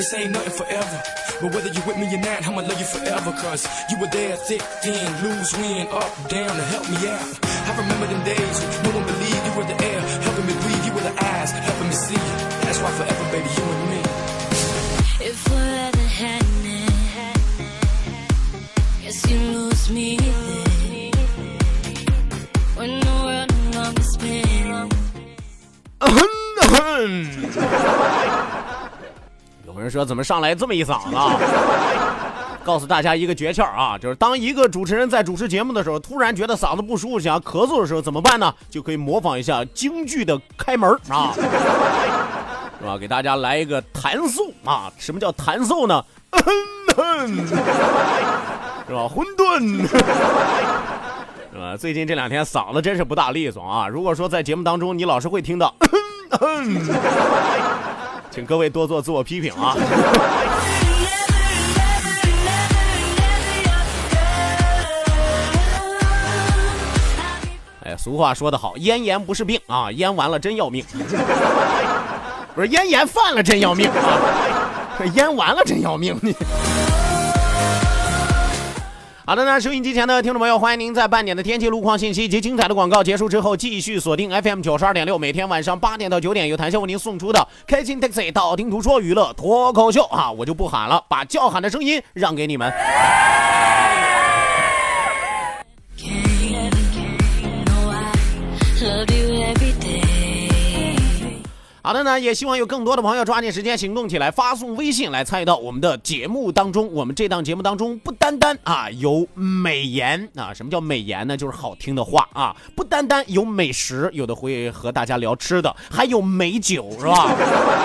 This ain't nothing forever. But whether you with me or not, I'ma love you forever. Cause you were there thick, thin, loose, win, up, down to help me out. I remember them days when no one believed you were the air, helping me breathe. You were the eyes, helping me see. That's why forever, baby, you and me. If forever hadn't, guess you lose me then. When the world no longer spins. 有人说怎么上来这么一嗓子？告诉大家一个诀窍啊，就是当一个主持人在主持节目的时候，突然觉得嗓子不舒服，想要咳嗽的时候，怎么办呢？就可以模仿一下京剧的开门啊，是吧？给大家来一个弹奏啊！什么叫弹奏呢？是吧？混沌。是吧？最近这两天嗓子真是不大利索啊！如果说在节目当中你老是会听到，请各位多做自我批评啊！哎，俗话说得好，咽炎不是病啊，咽完了真要命。不是咽炎犯了真要命啊，咽完了真要命。好的呢，收音机前的听众朋友，欢迎您在半点的天气路况信息及精彩的广告结束之后，继续锁定 FM 九十二点六，每天晚上八点到九点，由谭笑为您送出的开心 Taxi 道听途说娱乐脱口秀啊！我就不喊了，把叫喊的声音让给你们。好的呢，也希望有更多的朋友抓紧时间行动起来，发送微信来参与到我们的节目当中。我们这档节目当中不单单啊有美颜啊，什么叫美颜呢？就是好听的话啊，不单单有美食，有的会和大家聊吃的，还有美酒是吧？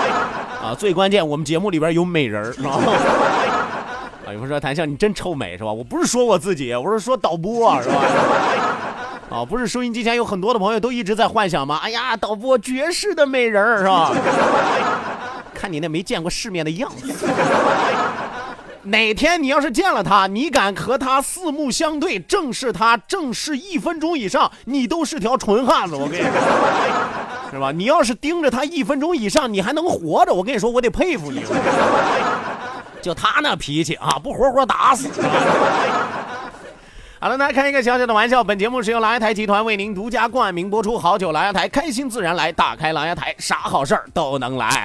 啊，最关键我们节目里边有美人是吧？啊，有人说谭笑你真臭美是吧？我不是说我自己，我是说导播啊是吧？啊，不是收音机前有很多的朋友都一直在幻想吗？哎呀，导播绝世的美人儿是吧？看你那没见过世面的样子。哪天你要是见了他，你敢和他四目相对，正视他，正视一分钟以上，你都是条纯汉子。我跟你说，是吧？你要是盯着他一分钟以上，你还能活着，我跟你说，我得佩服你。就他那脾气啊，不活活打死。好了，那开一个小小的玩笑。本节目是由狼牙台集团为您独家冠名播出。好酒狼牙台，开心自然来。打开狼牙台，啥好事儿都能来。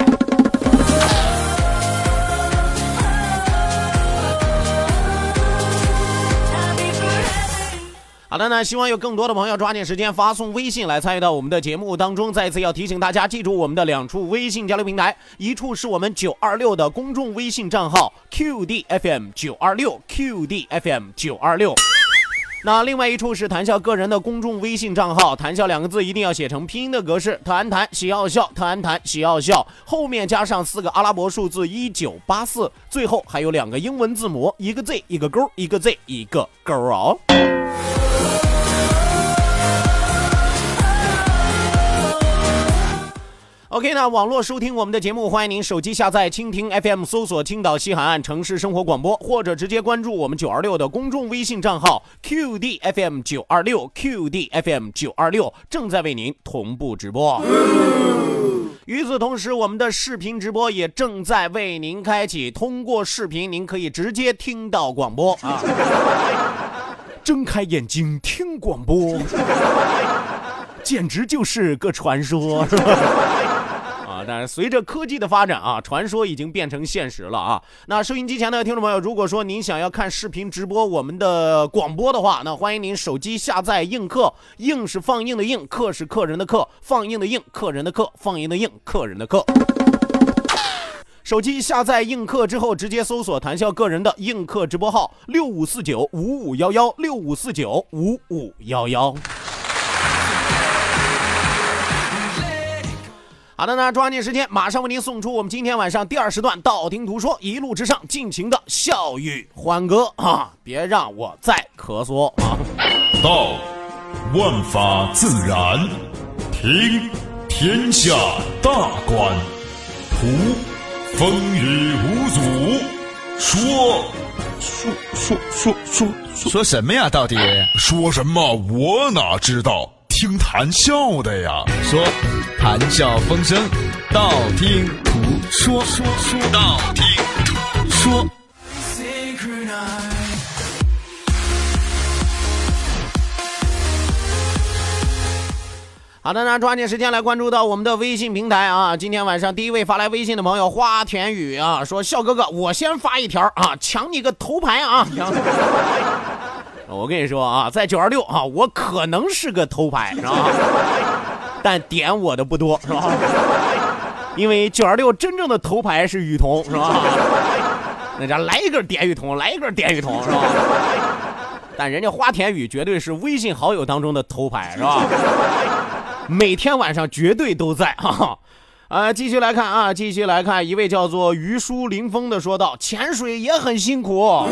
好的呢，希望有更多的朋友抓紧时间发送微信来参与到我们的节目当中。再次要提醒大家，记住我们的两处微信交流平台，一处是我们九二六的公众微信账号 QDFM 九二六 QDFM 九二六。那另外一处是谈笑个人的公众微信账号，谈笑两个字一定要写成拼音的格式，谈谈喜奥笑，谈谈喜奥笑，后面加上四个阿拉伯数字一九八四，最后还有两个英文字母，一个 Z 一个勾，一个 Z 一个勾哦。OK，那网络收听我们的节目，欢迎您手机下载蜻蜓 FM，搜索青岛西海岸城市生活广播，或者直接关注我们九二六的公众微信账号 QDFM 九二六 QDFM 九二六，正在为您同步直播。与此同时，我们的视频直播也正在为您开启，通过视频您可以直接听到广播啊。睁开眼睛听广播，简直就是个传说，但是随着科技的发展啊，传说已经变成现实了啊。那收音机前的听众朋友，如果说您想要看视频直播我们的广播的话，那欢迎您手机下载映客，映是放映的映，客是客人的客，放映的映，客人的客，放映的映，客人的客。手机下载映客之后，直接搜索谈笑个人的映客直播号六五四九五五幺幺六五四九五五幺幺。好的呢，抓紧时间，马上为您送出我们今天晚上第二时段《道听途说》，一路之上尽情的笑语欢歌啊！别让我再咳嗽啊！道，万法自然；听，天下大观；图，风雨无阻；说，说说说说说什么呀？到底说什么？我哪知道？听谈笑的呀。说谈笑风生，道听途说，说说道听途说。好的，那抓紧时间来关注到我们的微信平台啊！今天晚上第一位发来微信的朋友花田雨啊，说笑哥哥，我先发一条啊，抢你个头牌啊！我跟你说啊，在九二六啊，我可能是个头牌，是吧？但点我的不多，是吧？因为九二六真正的头牌是雨桐，是吧？那家来一根点雨桐，来一根点雨桐，是吧？但人家花田雨绝对是微信好友当中的头牌，是吧？每天晚上绝对都在啊。啊，继续来看啊，继续来看，一位叫做于书林峰的说道：“潜水也很辛苦，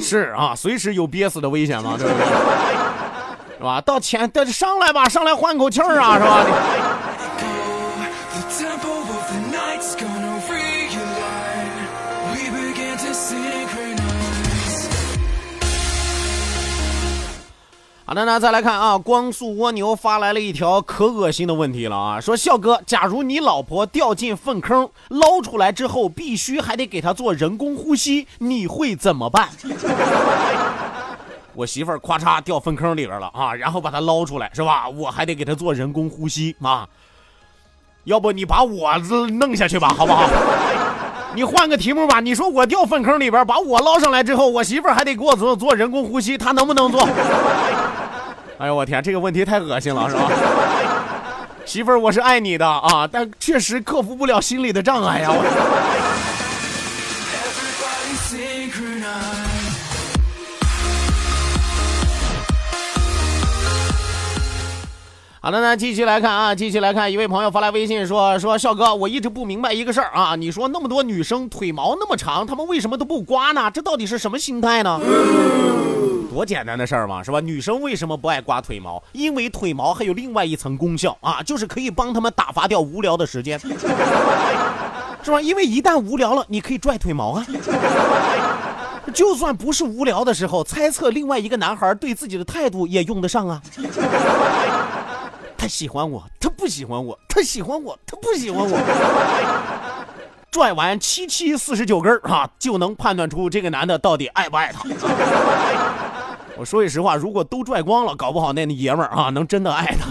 是啊，随时有憋死的危险嘛，对不对？是吧？到钱，到上来吧，上来换口气儿啊，是吧好的，那再来看啊，光速蜗牛发来了一条可恶心的问题了啊，说笑哥，假如你老婆掉进粪坑，捞出来之后必须还得给她做人工呼吸，你会怎么办？我媳妇儿咔嚓掉粪坑里边了啊，然后把她捞出来是吧？我还得给她做人工呼吸啊，要不你把我弄下去吧，好不好？你换个题目吧，你说我掉粪坑里边，把我捞上来之后，我媳妇儿还得给我做做人工呼吸，她能不能做？哎呦我天，这个问题太恶心了，是吧？媳妇儿，我是爱你的啊，但确实克服不了心理的障碍呀、我好的，那继续来看啊，继续来看，一位朋友发来微信说说笑哥，我一直不明白一个事儿啊，你说那么多女生腿毛那么长，她们为什么都不刮呢？这到底是什么心态呢？多简单的事儿嘛，是吧？女生为什么不爱刮腿毛？因为腿毛还有另外一层功效啊，就是可以帮她们打发掉无聊的时间，是吧？因为一旦无聊了，你可以拽腿毛啊。就算不是无聊的时候，猜测另外一个男孩对自己的态度也用得上啊。他喜欢我，他不喜欢我，他喜欢我，他不喜欢我。拽完七七四十九根儿啊，就能判断出这个男的到底爱不爱他。我说句实话，如果都拽光了，搞不好那爷们儿啊，能真的爱他。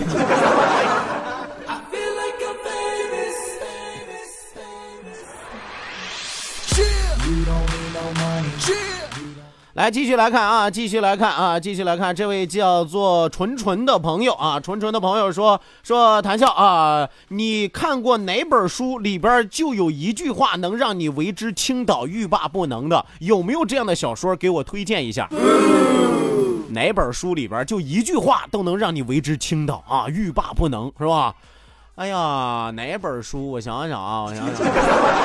来，继续来看啊，继续来看啊，继续来看，这位叫做纯纯的朋友啊，纯纯的朋友说说谈笑啊，你看过哪本书里边就有一句话能让你为之倾倒、欲罢不能的？有没有这样的小说给我推荐一下？哪本书里边就一句话都能让你为之倾倒啊、欲罢不能，是吧？哎呀，哪本书？我想想啊，我想想。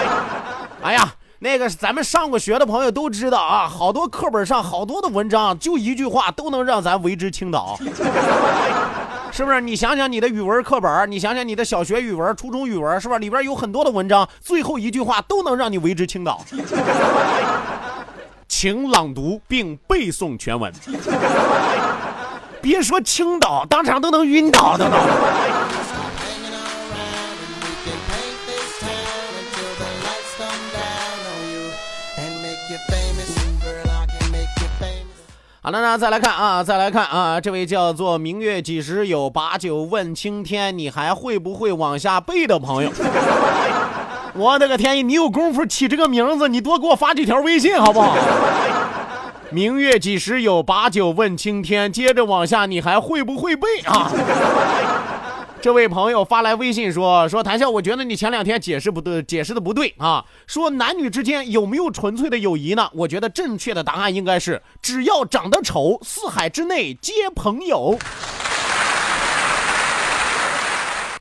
哎呀，那个咱们上过学的朋友都知道啊，好多课本上好多的文章，就一句话都能让咱为之倾倒，是不是？你想想你的语文课本，你想想你的小学语文、初中语文，是吧？里边有很多的文章，最后一句话都能让你为之倾倒。请朗读并背诵全文，别说青岛，当场都能晕倒的都。好的呢，再来看啊，再来看啊，这位叫做明月几时有，把酒问青天，你还会不会往下背的朋友？我的个天，你有功夫起这个名字，你多给我发几条微信好不好？明月几时有，把酒问青天，接着往下，你还会不会背啊？这位朋友发来微信说：“说谭笑，我觉得你前两天解释不对，解释的不对啊。说男女之间有没有纯粹的友谊呢？我觉得正确的答案应该是，只要长得丑，四海之内皆朋友。”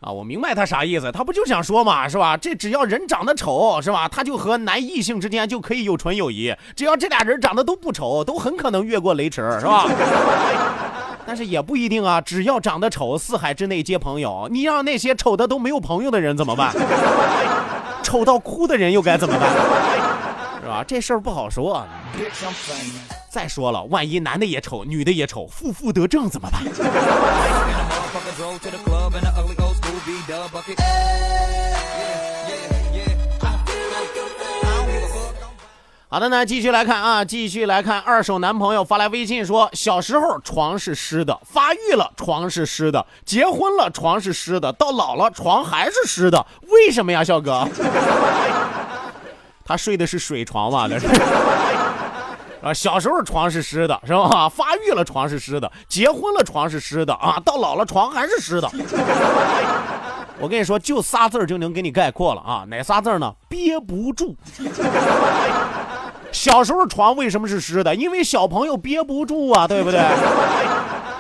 啊，我明白他啥意思，他不就想说嘛，是吧？这只要人长得丑，是吧？他就和男异性之间就可以有纯友谊。只要这俩人长得都不丑，都很可能越过雷池，是吧？但是也不一定啊，只要长得丑，四海之内皆朋友。你让那些丑的都没有朋友的人怎么办？丑到哭的人又该怎么办？是吧？这事儿不好说。再说了，万一男的也丑，女的也丑，负负得正怎么办？好的呢，继续来看啊，继续来看。二手男朋友发来微信说：小时候床是湿的，发育了床是湿的，结婚了床是湿的，到老了床还是湿的，为什么呀，笑哥？他睡的是水床嘛？这是啊，小时候床是湿的，是吧？发育了床是湿的，结婚了床是湿的啊，到老了床还是湿的。我跟你说，就仨字就能给你概括了啊，哪仨字呢？憋不住。小时候床为什么是湿的？因为小朋友憋不住啊，对不对？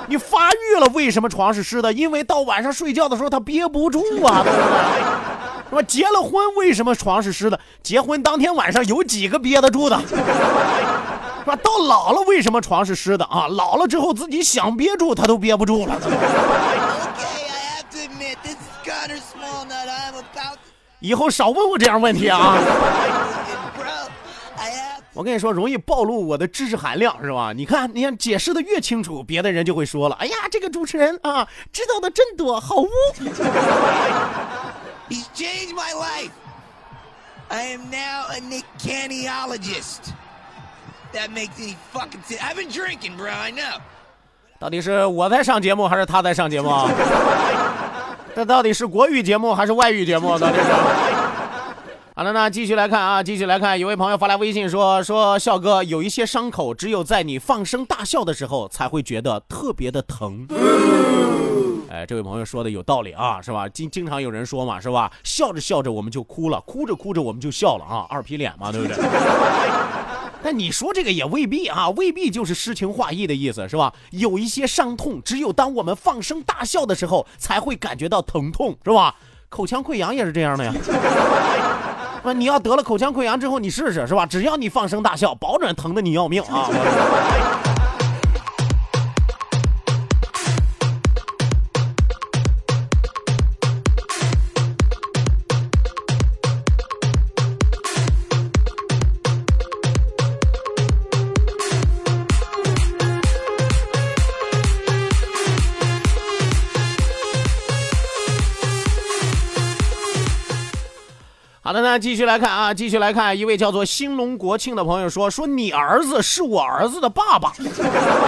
你发育了，为什么床是湿的？因为到晚上睡觉的时候他憋不住啊，是吧？结了婚为什么床是湿的？结婚当天晚上有几个憋得住的？是吧？到老了为什么床是湿的啊？老了之后自己想憋住他都憋不住了。以后少问我这样问题啊！我跟你说，容易暴露我的知识含量，是吧？你看，你看，解释的越清楚，别的人就会说了：“哎呀，这个主持人啊，知道的真多，好污。” He's changed my life. I am now a Nickaniologist. That makes any fucking sense. I've been drinking, bro. I know. 到底是我在上节目，还是他在上节目？这到底是国语节目还是外语节目？呢？这是？好了，那继续来看啊，继续来看。有位朋友发来微信说：“说笑哥，有一些伤口，只有在你放声大笑的时候，才会觉得特别的疼。”哎，这位朋友说的有道理啊，是吧？经经常有人说嘛，是吧？笑着笑着我们就哭了，哭着哭着我们就笑了啊，二皮脸嘛，对不对？那你说这个也未必啊，未必就是诗情画意的意思，是吧？有一些伤痛，只有当我们放声大笑的时候，才会感觉到疼痛，是吧？口腔溃疡也是这样的呀。那你要得了口腔溃疡之后，你试试，是吧？只要你放声大笑，保准疼的你要命啊！继续来看啊，继续来看，一位叫做兴隆国庆的朋友说：“说你儿子是我儿子的爸爸，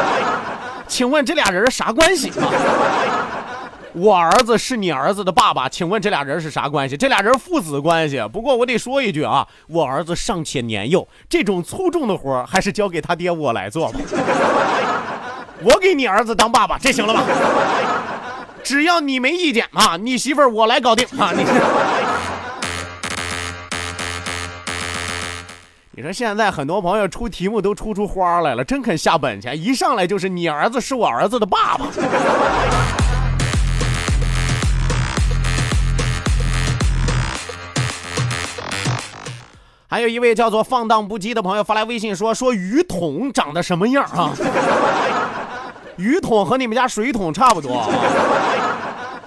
请问这俩人啥关系啊？我儿子是你儿子的爸爸，请问这俩人是啥关系？这俩人父子关系。不过我得说一句啊，我儿子尚且年幼，这种粗重的活还是交给他爹我来做吧。我给你儿子当爸爸，这行了吧？只要你没意见啊，你媳妇我来搞定啊，你。”你说现在很多朋友出题目都出出花来了，真肯下本钱，一上来就是你儿子是我儿子的爸爸。还有一位叫做放荡不羁的朋友发来微信说：“说鱼桶长得什么样啊？鱼桶和你们家水桶差不多，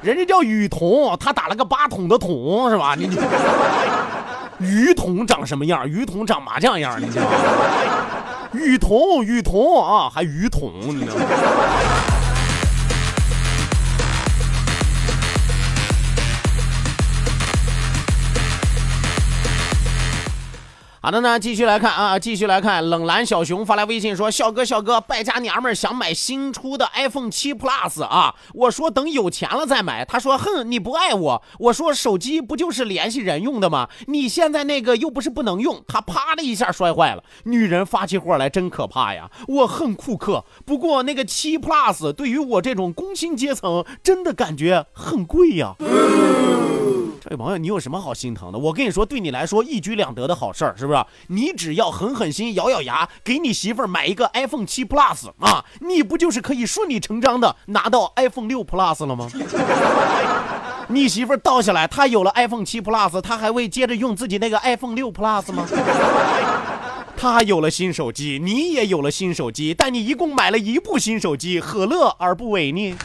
人家叫雨桶，他打了个八桶的桶是吧？你你雨桐长什么样？雨桶长麻将样，你知道吗？雨桶，雨桶啊，还雨桶，你知道吗？好的呢，继续来看啊，继续来看。冷蓝小熊发来微信说：“笑哥，笑哥，败家娘们儿想买新出的 iPhone 七 Plus 啊。”我说等有钱了再买。他说：“哼，你不爱我。”我说：“手机不就是联系人用的吗？你现在那个又不是不能用。”他啪的一下摔坏了。女人发起火来真可怕呀！我恨库克，不过那个七 Plus 对于我这种工薪阶层真的感觉很贵呀。这位朋友，你有什么好心疼的？我跟你说，对你来说一举两得的好事儿，是不是？你只要狠狠心、咬咬牙，给你媳妇儿买一个 iPhone 七 Plus 啊，你不就是可以顺理成章的拿到 iPhone 六 Plus 了吗？你媳妇儿倒下来，她有了 iPhone 七 Plus，她还会接着用自己那个 iPhone 六 Plus 吗？她有了新手机，你也有了新手机，但你一共买了一部新手机，何乐而不为呢？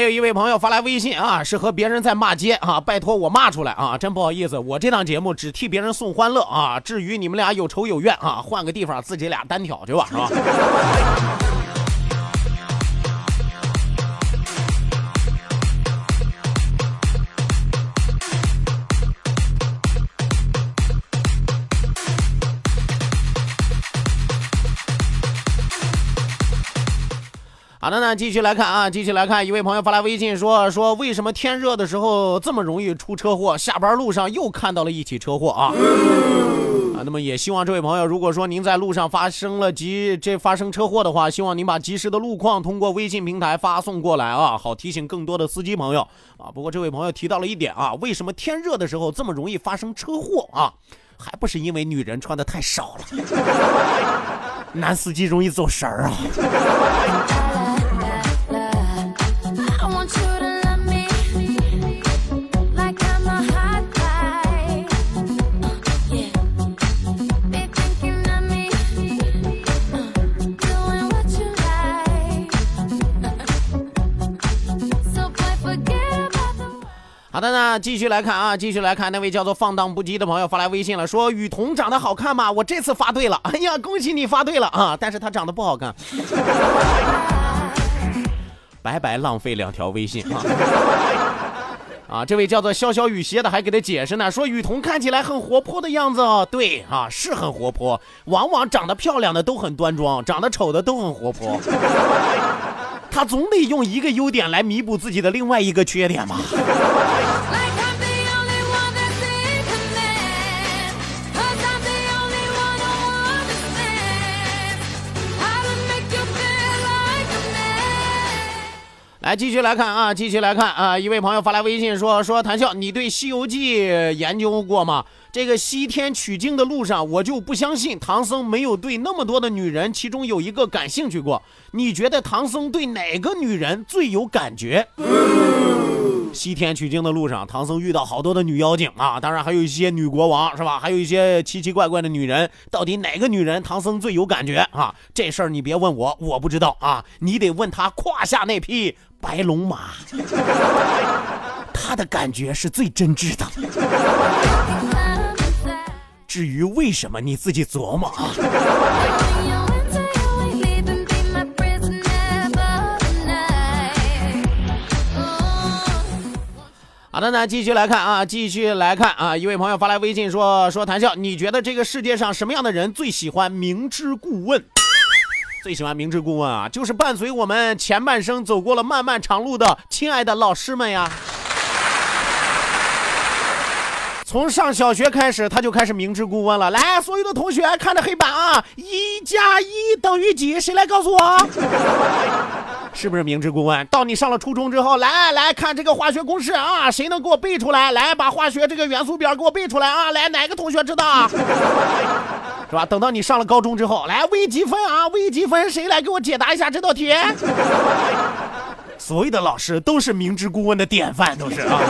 还有一位朋友发来微信啊，是和别人在骂街啊，拜托我骂出来啊，真不好意思，我这档节目只替别人送欢乐啊，至于你们俩有仇有怨啊，换个地方自己俩单挑去吧，是吧？好的呢，继续来看啊，继续来看，一位朋友发来微信说说为什么天热的时候这么容易出车祸？下班路上又看到了一起车祸啊！啊，那么也希望这位朋友，如果说您在路上发生了急这发生车祸的话，希望您把及时的路况通过微信平台发送过来啊，好提醒更多的司机朋友啊。不过这位朋友提到了一点啊，为什么天热的时候这么容易发生车祸啊？还不是因为女人穿的太少了，男司机容易走神儿啊。好的呢，继续来看啊，继续来看那位叫做放荡不羁的朋友发来微信了，说雨桐长得好看吗？我这次发对了，哎呀，恭喜你发对了啊！但是他长得不好看，白白浪费两条微信啊！啊，这位叫做潇潇雨歇的还给他解释呢，说雨桐看起来很活泼的样子哦，对啊，是很活泼，往往长得漂亮的都很端庄，长得丑的都很活泼。他总得用一个优点来弥补自己的另外一个缺点嘛。来，继续来看啊，继续来看啊！一位朋友发来微信说：“说谭笑，你对《西游记》研究过吗？这个西天取经的路上，我就不相信唐僧没有对那么多的女人，其中有一个感兴趣过。你觉得唐僧对哪个女人最有感觉？”西天取经的路上，唐僧遇到好多的女妖精啊，当然还有一些女国王，是吧？还有一些奇奇怪怪的女人，到底哪个女人唐僧最有感觉啊？这事儿你别问我，我不知道啊，你得问他胯下那匹。白龙马，他的感觉是最真挚的。至于为什么，你自己琢磨啊。好的，那继续来看啊，继续来看啊，一位朋友发来微信说说谈笑，你觉得这个世界上什么样的人最喜欢明知故问？最喜欢明知故问啊，就是伴随我们前半生走过了漫漫长路的亲爱的老师们呀。从上小学开始，他就开始明知故问了。来，所有的同学看着黑板啊，一加一等于几？谁来告诉我？是不是明知故问？到你上了初中之后，来来看这个化学公式啊，谁能给我背出来？来，把化学这个元素表给我背出来啊！来，哪个同学知道？是吧？等到你上了高中之后，来微积分啊，微积分，谁来给我解答一下这道题？所有的老师都是明知故问的典范，都是啊。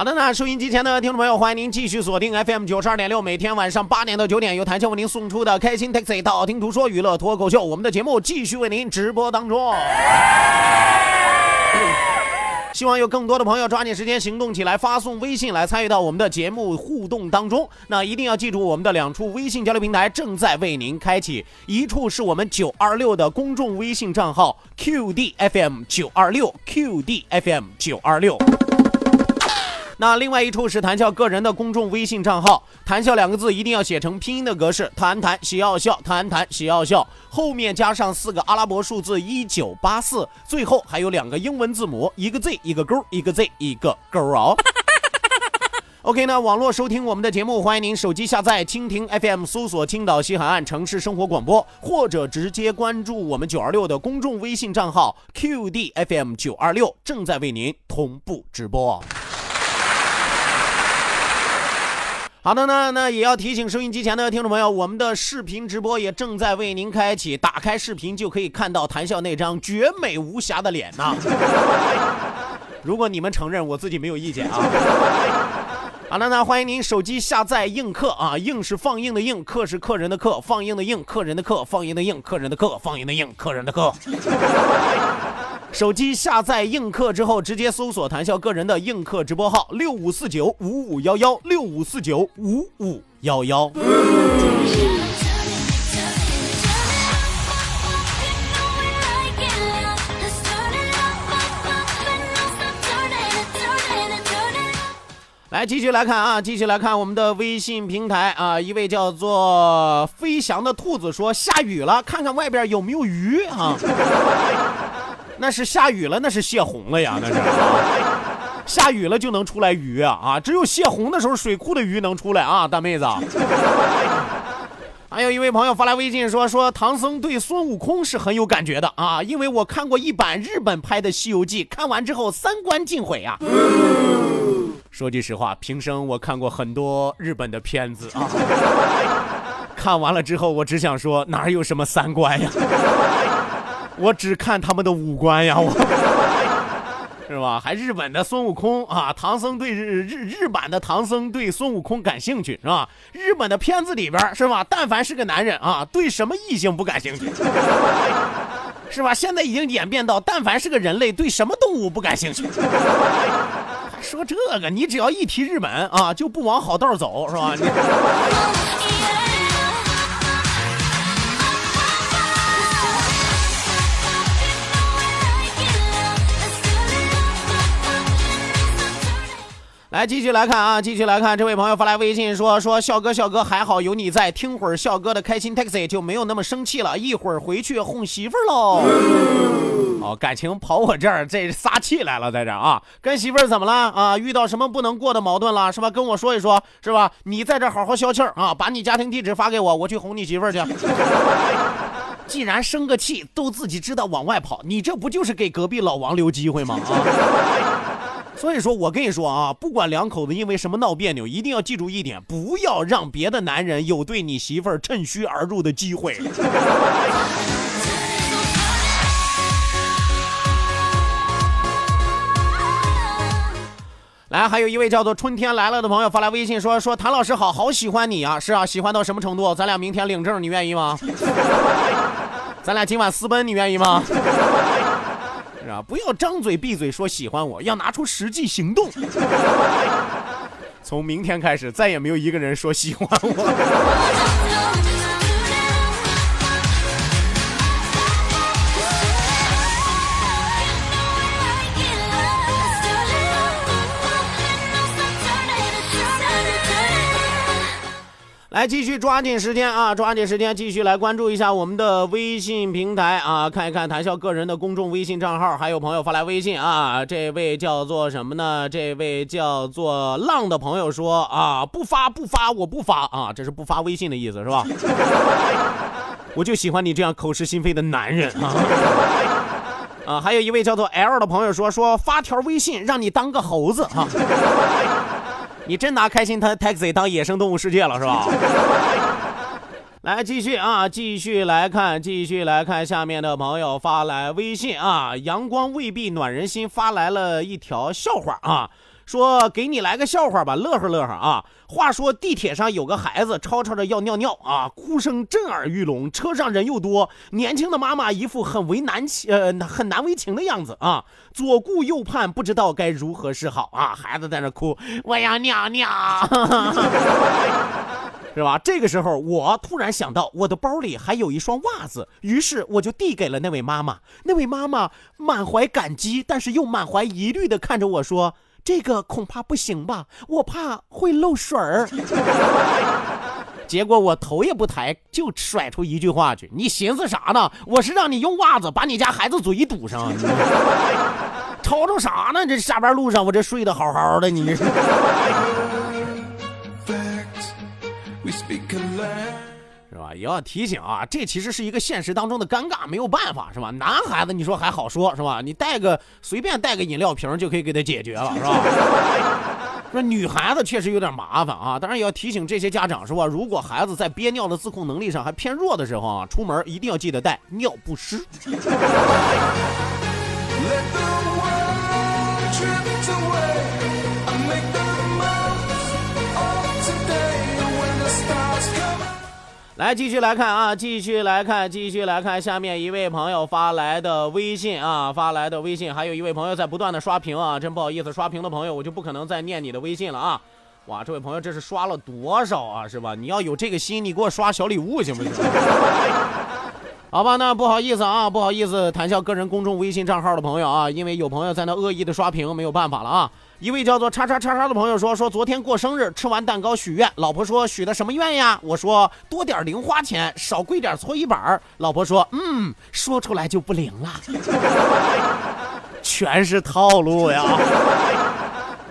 好的，那收音机前的听众朋友，欢迎您继续锁定 FM 九十二点六，每天晚上八点到九点，由谭笑为您送出的开心 Taxi 道听途说娱乐脱口秀，我们的节目继续为您直播当中。希望有更多的朋友抓紧时间行动起来，发送微信来参与到我们的节目互动当中。那一定要记住，我们的两处微信交流平台正在为您开启，一处是我们九二六的公众微信账号 QDFM 九二六 QDFM 九二六。那另外一处是谈笑个人的公众微信账号，谈笑两个字一定要写成拼音的格式，谈谈喜要笑，谈谈喜要笑，后面加上四个阿拉伯数字一九八四，最后还有两个英文字母，一个 Z 一个勾，一个 Z 一个勾哦。OK，那网络收听我们的节目，欢迎您手机下载蜻蜓 FM，搜索青岛西海岸城市生活广播，或者直接关注我们九二六的公众微信账号 QDFM 九二六，正在为您同步直播。好的呢，那也要提醒收音机前的听众朋友，我们的视频直播也正在为您开启。打开视频就可以看到谭笑那张绝美无瑕的脸呐。如果你们承认，我自己没有意见啊。好的，那欢迎您手机下载映客啊，映是放映的映，客是客人的客，放映的映，客人的客，放映的映，客人的客，放映的映，客人的客。手机下载映客之后，直接搜索谭笑个人的映客直播号六五四九五五幺幺六五四九五五幺幺。来，继续来看啊，继续来看我们的微信平台啊，一位叫做飞翔的兔子说下雨了，看看外边有没有鱼啊。那是下雨了，那是泄洪了呀，那是。下雨了就能出来鱼啊啊！只有泄洪的时候，水库的鱼能出来啊，大妹子。还有一位朋友发来微信说说唐僧对孙悟空是很有感觉的啊，因为我看过一版日本拍的《西游记》，看完之后三观尽毁啊。说句实话，平生我看过很多日本的片子啊，看完了之后我只想说哪有什么三观呀。我只看他们的五官呀，我 是吧？还日本的孙悟空啊，唐僧对日日日版的唐僧对孙悟空感兴趣是吧？日本的片子里边是吧？但凡是个男人啊，对什么异性不感兴趣？是吧？现在已经演变到，但凡是个人类，对什么动物不感兴趣？还说这个？你只要一提日本啊，就不往好道走是吧？你来继续来看啊，继续来看，这位朋友发来微信说说笑哥笑哥还好有你在，听会儿笑哥的开心 taxi 就没有那么生气了，一会儿回去哄媳妇儿喽。哦，感情跑我这儿这撒气来了，在这啊，跟媳妇儿怎么了啊？遇到什么不能过的矛盾了是吧？跟我说一说，是吧？你在这好好消气儿啊，把你家庭地址发给我，我去哄你媳妇儿去。既然生个气都自己知道往外跑，你这不就是给隔壁老王留机会吗？啊！所以说我跟你说啊，不管两口子因为什么闹别扭，一定要记住一点，不要让别的男人有对你媳妇儿趁虚而入的机会。来，还有一位叫做春天来了的朋友发来微信说说谭老师好好喜欢你啊，是啊，喜欢到什么程度？咱俩明天领证，你愿意吗？咱俩今晚私奔，你愿意吗？是啊，不要张嘴闭嘴说喜欢我，要拿出实际行动。从明天开始，再也没有一个人说喜欢我。来，继续抓紧时间啊！抓紧时间，继续来关注一下我们的微信平台啊，看一看谈笑个人的公众微信账号，还有朋友发来微信啊。这位叫做什么呢？这位叫做浪的朋友说啊，不发不发，我不发啊，这是不发微信的意思是吧？我就喜欢你这样口是心非的男人啊！啊，还有一位叫做 L 的朋友说说发条微信让你当个猴子啊。你真拿开心他 taxi 当野生动物世界了是吧？来继续啊，继续来看，继续来看下面的朋友发来微信啊，阳光未必暖人心，发来了一条笑话啊，说给你来个笑话吧，乐呵乐呵啊。话说地铁上有个孩子吵吵着要尿尿啊，哭声震耳欲聋，车上人又多，年轻的妈妈一副很为难情呃很难为情的样子啊，左顾右盼，不知道该如何是好啊。孩子在那哭，我要尿尿。是吧？这个时候，我突然想到，我的包里还有一双袜子，于是我就递给了那位妈妈。那位妈妈满怀感激，但是又满怀疑虑的看着我说：“这个恐怕不行吧，我怕会漏水儿。”结果我头也不抬就甩出一句话去：“你寻思啥呢？我是让你用袜子把你家孩子嘴堵上，吵吵啥呢？这下班路上我这睡得好好的，你。”是也要提醒啊，这其实是一个现实当中的尴尬，没有办法，是吧？男孩子你说还好说，是吧？你带个随便带个饮料瓶就可以给他解决了，是吧？说女孩子确实有点麻烦啊，当然也要提醒这些家长，是吧？如果孩子在憋尿的自控能力上还偏弱的时候啊，出门一定要记得带尿不湿。来，继续来看啊，继续来看，继续来看，下面一位朋友发来的微信啊，发来的微信，还有一位朋友在不断的刷屏啊，真不好意思，刷屏的朋友我就不可能再念你的微信了啊。哇，这位朋友这是刷了多少啊？是吧？你要有这个心，你给我刷小礼物行不行？好吧，那不好意思啊，不好意思，谈笑个人公众微信账号的朋友啊，因为有朋友在那恶意的刷屏，没有办法了啊。一位叫做叉叉叉叉的朋友说：“说昨天过生日，吃完蛋糕许愿，老婆说许的什么愿呀？我说多点零花钱，少跪点搓衣板。老婆说：嗯，说出来就不灵了，全是套路呀！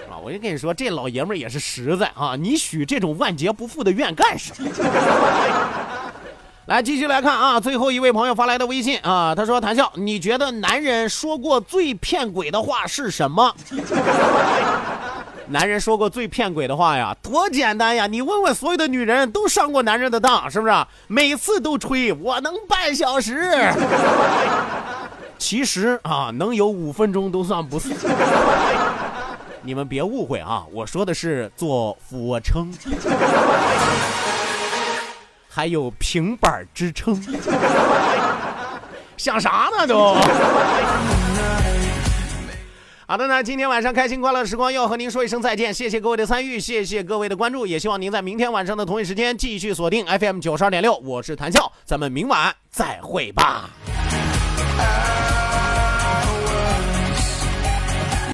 啊，我就跟你说，这老爷们也是实在啊，你许这种万劫不复的愿干什么？”来，继续来看啊，最后一位朋友发来的微信啊，他说：“谭笑，你觉得男人说过最骗鬼的话是什么？” 男人说过最骗鬼的话呀，多简单呀！你问问所有的女人都上过男人的当，是不是？每次都吹我能半小时，其实啊，能有五分钟都算不错。你们别误会啊，我说的是做俯卧撑。还有平板支撑，想啥呢都？好的呢，今天晚上开心快乐时光要和您说一声再见，谢谢各位的参与，谢谢各位的关注，也希望您在明天晚上的同一时间继续锁定 FM 九十二点六，我是谭笑，咱们明晚再会吧。